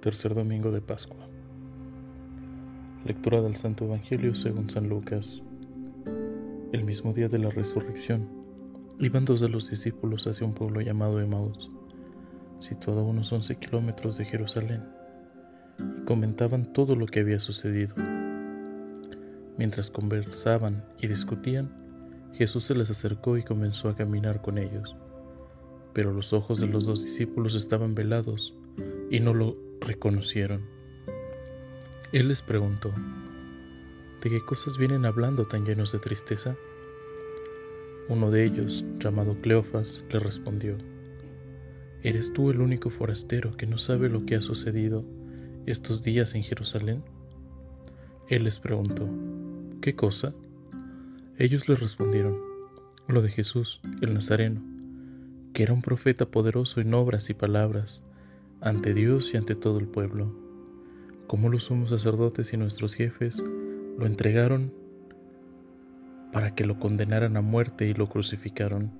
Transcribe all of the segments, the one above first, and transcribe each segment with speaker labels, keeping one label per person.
Speaker 1: Tercer domingo de Pascua. Lectura del Santo Evangelio según San Lucas. El mismo día de la resurrección, iban dos de los discípulos hacia un pueblo llamado Emaús, situado a unos 11 kilómetros de Jerusalén, y comentaban todo lo que había sucedido. Mientras conversaban y discutían, Jesús se les acercó y comenzó a caminar con ellos. Pero los ojos de los dos discípulos estaban velados y no lo reconocieron. Él les preguntó, ¿de qué cosas vienen hablando tan llenos de tristeza? Uno de ellos, llamado Cleofas, le respondió, ¿Eres tú el único forastero que no sabe lo que ha sucedido estos días en Jerusalén? Él les preguntó, ¿qué cosa? Ellos le respondieron, lo de Jesús, el Nazareno, que era un profeta poderoso en obras y palabras, ante Dios y ante todo el pueblo, como los sumos sacerdotes y nuestros jefes lo entregaron para que lo condenaran a muerte y lo crucificaron.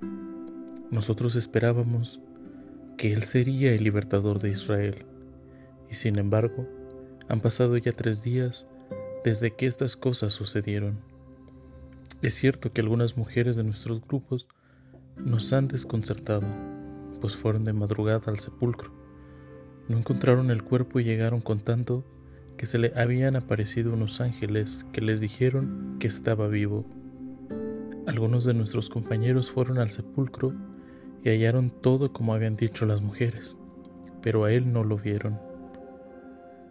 Speaker 1: Nosotros esperábamos que Él sería el libertador de Israel, y sin embargo, han pasado ya tres días desde que estas cosas sucedieron. Es cierto que algunas mujeres de nuestros grupos nos han desconcertado, pues fueron de madrugada al sepulcro no encontraron el cuerpo y llegaron contando que se le habían aparecido unos ángeles que les dijeron que estaba vivo. Algunos de nuestros compañeros fueron al sepulcro y hallaron todo como habían dicho las mujeres, pero a él no lo vieron.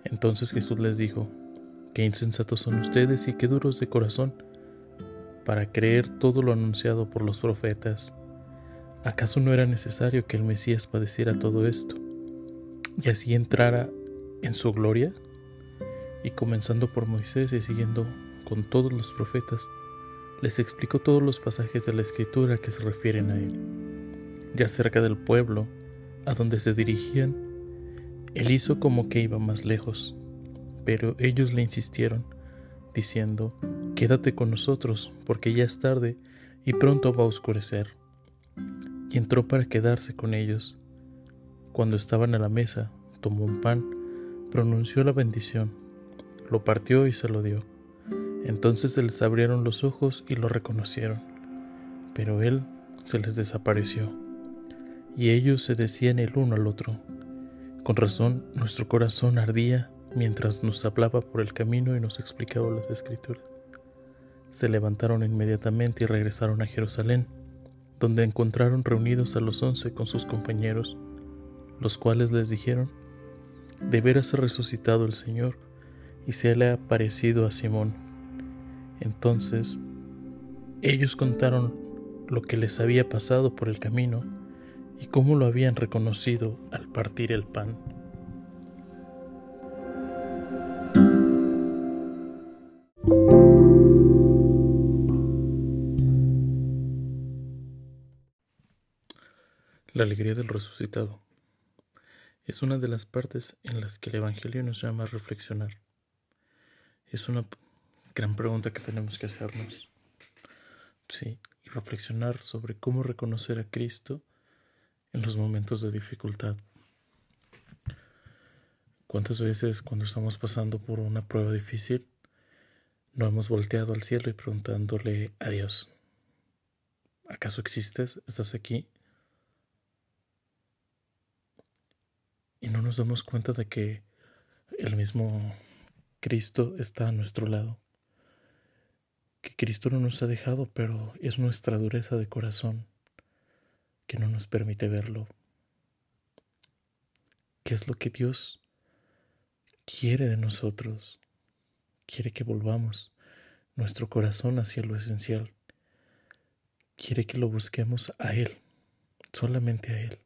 Speaker 1: Entonces Jesús les dijo, qué insensatos son ustedes y qué duros de corazón para creer todo lo anunciado por los profetas. ¿Acaso no era necesario que el Mesías padeciera todo esto? Y así entrara en su gloria? Y comenzando por Moisés y siguiendo con todos los profetas, les explicó todos los pasajes de la escritura que se refieren a él. Ya cerca del pueblo, a donde se dirigían, él hizo como que iba más lejos, pero ellos le insistieron, diciendo, Quédate con nosotros, porque ya es tarde y pronto va a oscurecer. Y entró para quedarse con ellos. Cuando estaban a la mesa, tomó un pan, pronunció la bendición, lo partió y se lo dio. Entonces se les abrieron los ojos y lo reconocieron, pero él se les desapareció. Y ellos se decían el uno al otro. Con razón, nuestro corazón ardía mientras nos hablaba por el camino y nos explicaba las escrituras. Se levantaron inmediatamente y regresaron a Jerusalén, donde encontraron reunidos a los once con sus compañeros los cuales les dijeron, de veras ha resucitado el Señor y se le ha aparecido a Simón. Entonces ellos contaron lo que les había pasado por el camino y cómo lo habían reconocido al partir el pan. La alegría del resucitado es una de las partes en las que el Evangelio nos llama a reflexionar. Es una gran pregunta que tenemos que hacernos. Sí, reflexionar sobre cómo reconocer a Cristo en los momentos de dificultad. ¿Cuántas veces cuando estamos pasando por una prueba difícil no hemos volteado al cielo y preguntándole a Dios, ¿acaso existes? ¿Estás aquí? Y no nos damos cuenta de que el mismo Cristo está a nuestro lado. Que Cristo no nos ha dejado, pero es nuestra dureza de corazón que no nos permite verlo. ¿Qué es lo que Dios quiere de nosotros? Quiere que volvamos nuestro corazón hacia lo esencial. Quiere que lo busquemos a Él, solamente a Él.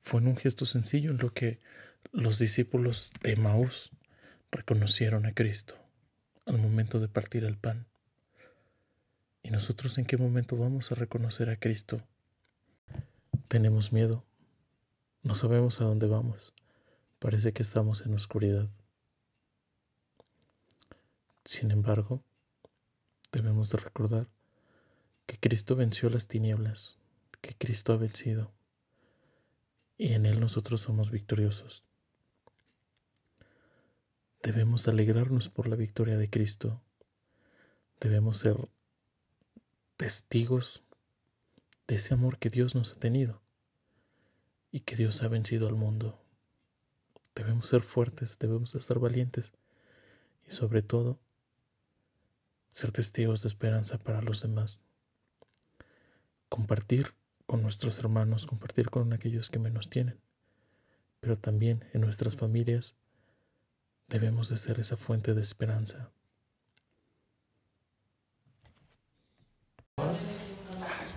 Speaker 1: Fue en un gesto sencillo en lo que los discípulos de Maús reconocieron a Cristo al momento de partir el pan. ¿Y nosotros en qué momento vamos a reconocer a Cristo? Tenemos miedo, no sabemos a dónde vamos, parece que estamos en oscuridad. Sin embargo, debemos de recordar que Cristo venció las tinieblas, que Cristo ha vencido y en Él nosotros somos victoriosos. Debemos alegrarnos por la victoria de Cristo. Debemos ser testigos de ese amor que Dios nos ha tenido y que Dios ha vencido al mundo. Debemos ser fuertes, debemos ser valientes y sobre todo ser testigos de esperanza para los demás. Compartir con nuestros hermanos, compartir con aquellos que menos tienen, pero también en nuestras familias debemos de ser esa fuente de esperanza.